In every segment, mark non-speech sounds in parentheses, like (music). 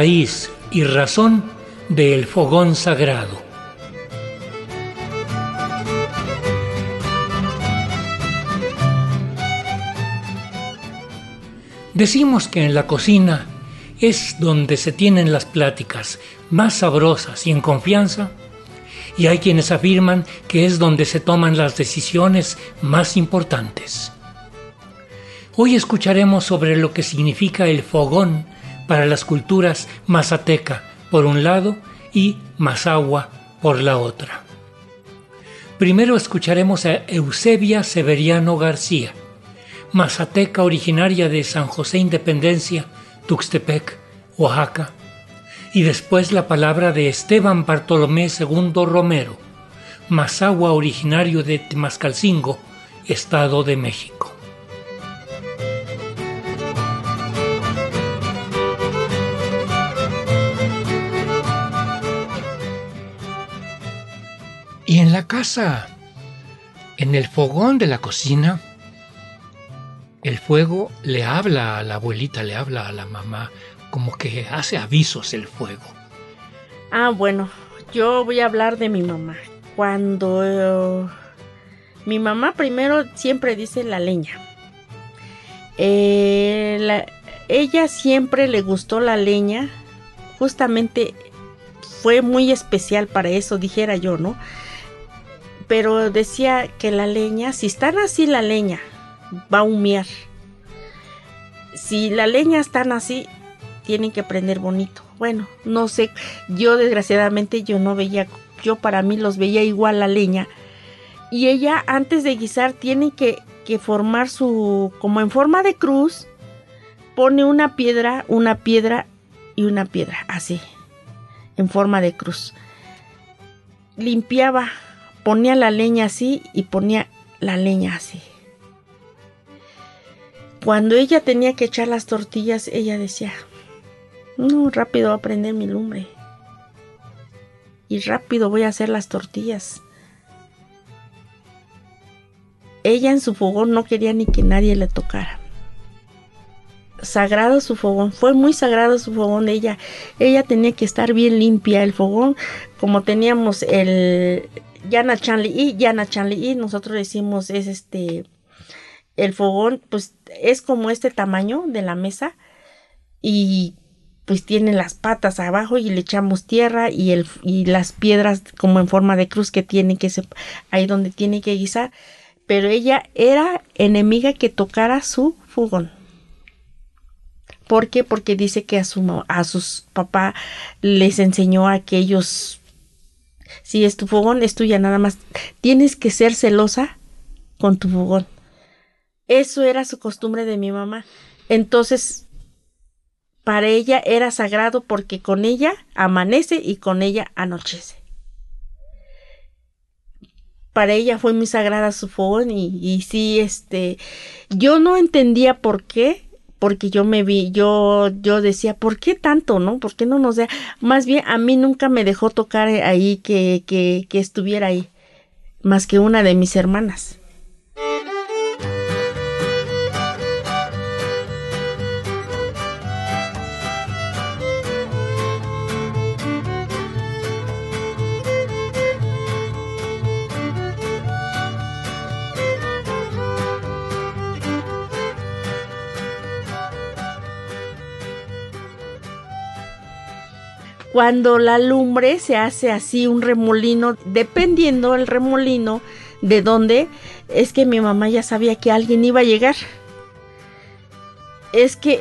raíz y razón del fogón sagrado. Decimos que en la cocina es donde se tienen las pláticas más sabrosas y en confianza, y hay quienes afirman que es donde se toman las decisiones más importantes. Hoy escucharemos sobre lo que significa el fogón para las culturas mazateca por un lado y mazahua por la otra. Primero escucharemos a Eusebia Severiano García, mazateca originaria de San José Independencia, Tuxtepec, Oaxaca, y después la palabra de Esteban Bartolomé II Romero, mazahua originario de Temascalcingo, Estado de México. Casa, en el fogón de la cocina, el fuego le habla a la abuelita, le habla a la mamá, como que hace avisos el fuego. Ah, bueno, yo voy a hablar de mi mamá. Cuando eh, mi mamá primero siempre dice la leña. Eh, ella siempre le gustó la leña. Justamente fue muy especial para eso, dijera yo, ¿no? Pero decía que la leña, si están así la leña, va a humear. Si la leña están así, tienen que prender bonito. Bueno, no sé, yo desgraciadamente yo no veía, yo para mí los veía igual la leña. Y ella antes de guisar tiene que, que formar su, como en forma de cruz, pone una piedra, una piedra y una piedra, así, en forma de cruz. Limpiaba, ponía la leña así y ponía la leña así. Cuando ella tenía que echar las tortillas, ella decía, no, rápido voy a prender mi lumbre. Y rápido voy a hacer las tortillas. Ella en su fogón no quería ni que nadie le tocara. Sagrado su fogón, fue muy sagrado su fogón de ella. Ella tenía que estar bien limpia. El fogón, como teníamos el Yana Chanli y Yana Chanli y nosotros decimos es este el fogón pues es como este tamaño de la mesa y pues tiene las patas abajo y le echamos tierra y, el, y las piedras como en forma de cruz que tiene que ser ahí donde tiene que guisar pero ella era enemiga que tocara su fogón ¿Por qué? Porque dice que a, su, a sus papás les enseñó a que ellos, si es tu fogón, es tuya nada más. Tienes que ser celosa con tu fogón. Eso era su costumbre de mi mamá. Entonces, para ella era sagrado porque con ella amanece y con ella anochece. Para ella fue muy sagrada su fogón y, y sí, este, yo no entendía por qué, porque yo me vi, yo, yo decía, ¿por qué tanto, no? ¿Por qué no nos da? Más bien, a mí nunca me dejó tocar ahí que, que, que estuviera ahí, más que una de mis hermanas. Cuando la lumbre se hace así un remolino, dependiendo el remolino de dónde, es que mi mamá ya sabía que alguien iba a llegar. Es que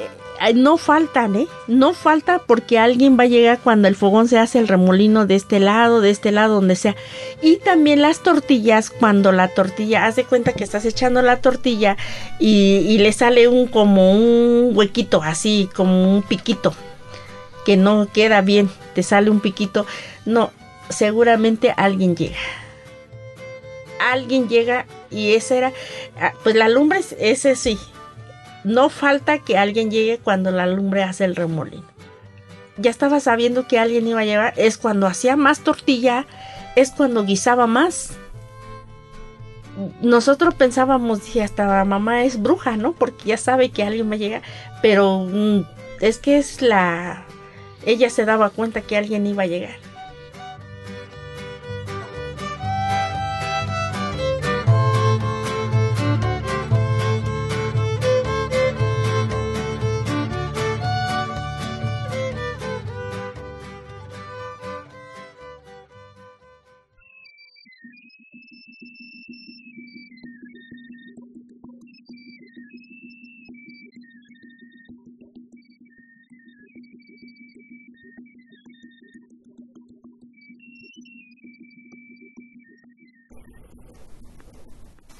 no faltan, ¿eh? No falta porque alguien va a llegar cuando el fogón se hace el remolino de este lado, de este lado, donde sea. Y también las tortillas, cuando la tortilla, hace cuenta que estás echando la tortilla y, y le sale un como un huequito, así, como un piquito que no queda bien, te sale un piquito. No, seguramente alguien llega. Alguien llega y esa era, ah, pues la lumbre, ese sí. No falta que alguien llegue cuando la lumbre hace el remolino. Ya estaba sabiendo que alguien iba a llegar, es cuando hacía más tortilla, es cuando guisaba más. Nosotros pensábamos, que hasta mamá es bruja, ¿no? Porque ya sabe que alguien va a llegar, pero mm, es que es la ella se daba cuenta que alguien iba a llegar.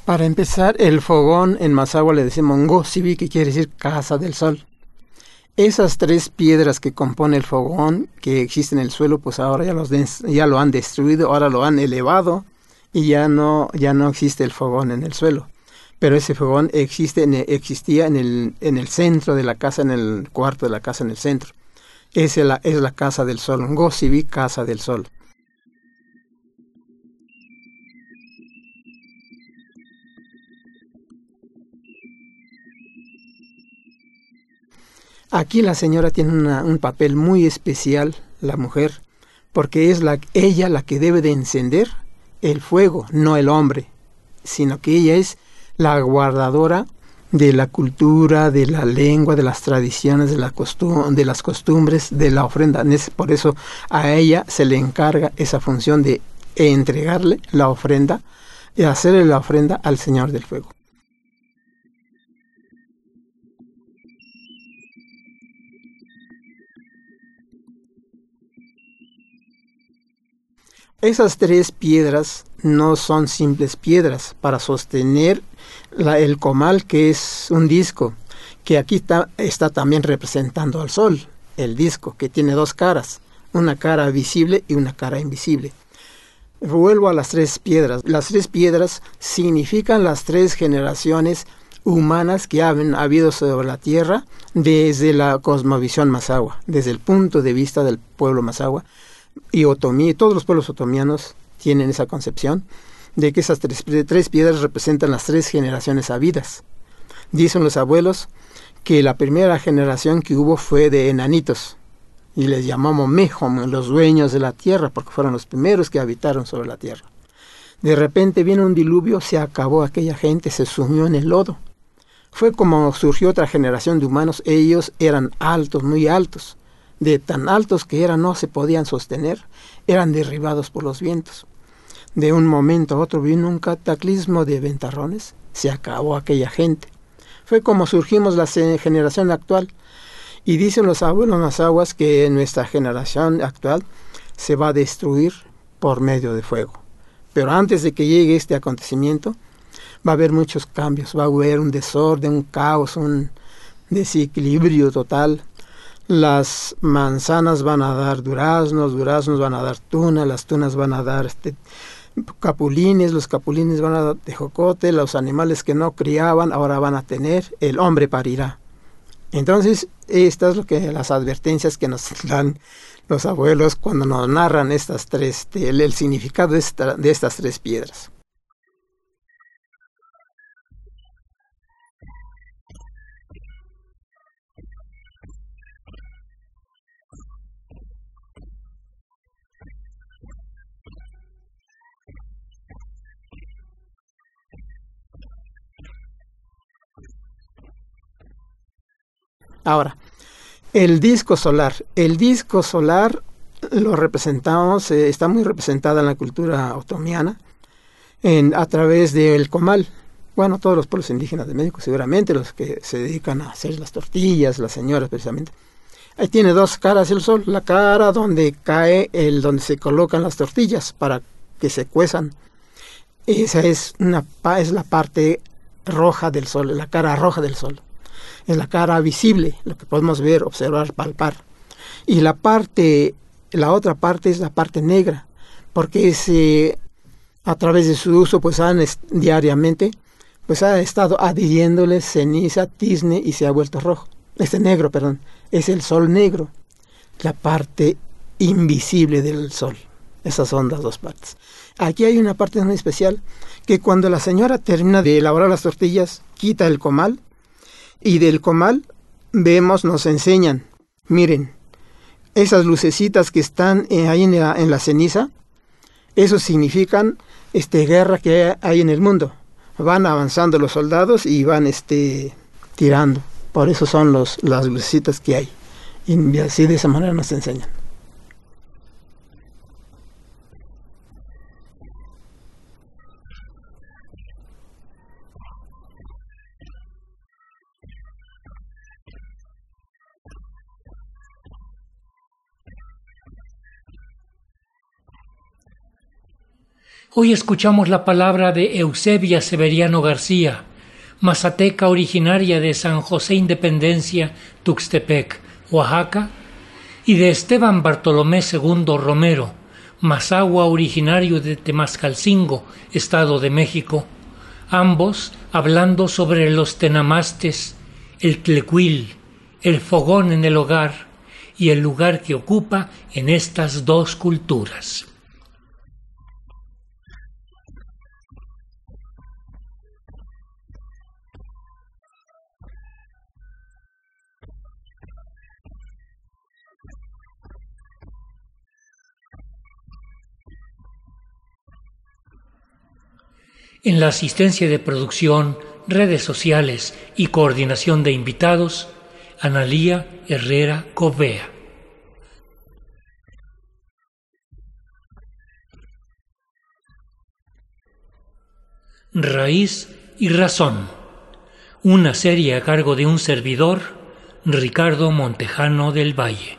Para empezar, el fogón en Masagua le decimos Ngosibi, que quiere decir casa del sol. Esas tres piedras que compone el fogón que existe en el suelo, pues ahora ya, los ya lo han destruido, ahora lo han elevado y ya no, ya no existe el fogón en el suelo. Pero ese fogón existe existía en el, en el centro de la casa, en el cuarto de la casa, en el centro. Es la, es la casa del sol, Ngosibi, casa del sol. Aquí la señora tiene un papel muy especial, la mujer, porque es la, ella la que debe de encender el fuego, no el hombre, sino que ella es la guardadora de la cultura, de la lengua, de las tradiciones, de, la de las costumbres, de la ofrenda. Por eso a ella se le encarga esa función de entregarle la ofrenda y hacerle la ofrenda al Señor del Fuego. Esas tres piedras no son simples piedras para sostener el comal que es un disco, que aquí está, está también representando al sol, el disco, que tiene dos caras, una cara visible y una cara invisible. Vuelvo a las tres piedras. Las tres piedras significan las tres generaciones humanas que han habido sobre la Tierra desde la cosmovisión Mazahua, desde el punto de vista del pueblo Mazahua y otomí, todos los pueblos otomianos tienen esa concepción de que esas tres, piedras representan las tres generaciones habidas. Dicen los abuelos que la primera generación que hubo fue de enanitos, y les llamamos Mejom, los dueños de la tierra, porque fueron los primeros que habitaron sobre la tierra. De repente viene un diluvio, se acabó aquella gente, se sumió en el lodo. Fue como surgió otra generación de humanos, ellos eran altos, muy altos, de tan altos que eran no se podían sostener, eran derribados por los vientos. De un momento a otro vino un cataclismo de ventarrones, se acabó aquella gente. Fue como surgimos la generación actual. Y dicen los abuelos las aguas que nuestra generación actual se va a destruir por medio de fuego. Pero antes de que llegue este acontecimiento, va a haber muchos cambios, va a haber un desorden, un caos, un desequilibrio total las manzanas van a dar duraznos, duraznos van a dar tuna, las tunas van a dar este, capulines, los capulines van a dar tejocote, los animales que no criaban ahora van a tener, el hombre parirá. Entonces, estas son lo que las advertencias que nos (laughs) dan los abuelos cuando nos narran estas tres, el, el significado de estas tres piedras. Ahora, el disco solar. El disco solar lo representamos, eh, está muy representada en la cultura otomiana en, a través del comal. Bueno, todos los pueblos indígenas de México, seguramente los que se dedican a hacer las tortillas, las señoras precisamente. Ahí tiene dos caras el sol, la cara donde cae el donde se colocan las tortillas para que se cuezan. Esa es una es la parte roja del sol, la cara roja del sol es la cara visible, lo que podemos ver, observar, palpar. Y la parte, la otra parte es la parte negra, porque ese, a través de su uso, pues han diariamente, pues ha estado adhiriéndole ceniza, tizne y se ha vuelto rojo. Este negro, perdón, es el sol negro, la parte invisible del sol. Esas son las dos partes. Aquí hay una parte muy especial que cuando la señora termina de elaborar las tortillas, quita el comal y del comal vemos, nos enseñan, miren, esas lucecitas que están eh, ahí en la, en la, ceniza, eso significan este, guerra que hay en el mundo. Van avanzando los soldados y van este, tirando. Por eso son los, las lucecitas que hay. Y así de esa manera nos enseñan. Hoy escuchamos la palabra de Eusebia Severiano García, mazateca originaria de San José Independencia, Tuxtepec, Oaxaca, y de Esteban Bartolomé II Romero, mazahua originario de Temascalcingo, Estado de México, ambos hablando sobre los tenamastes, el tlecuil, el fogón en el hogar y el lugar que ocupa en estas dos culturas. En la asistencia de producción, redes sociales y coordinación de invitados, Analía Herrera Covea. Raíz y Razón. Una serie a cargo de un servidor, Ricardo Montejano del Valle.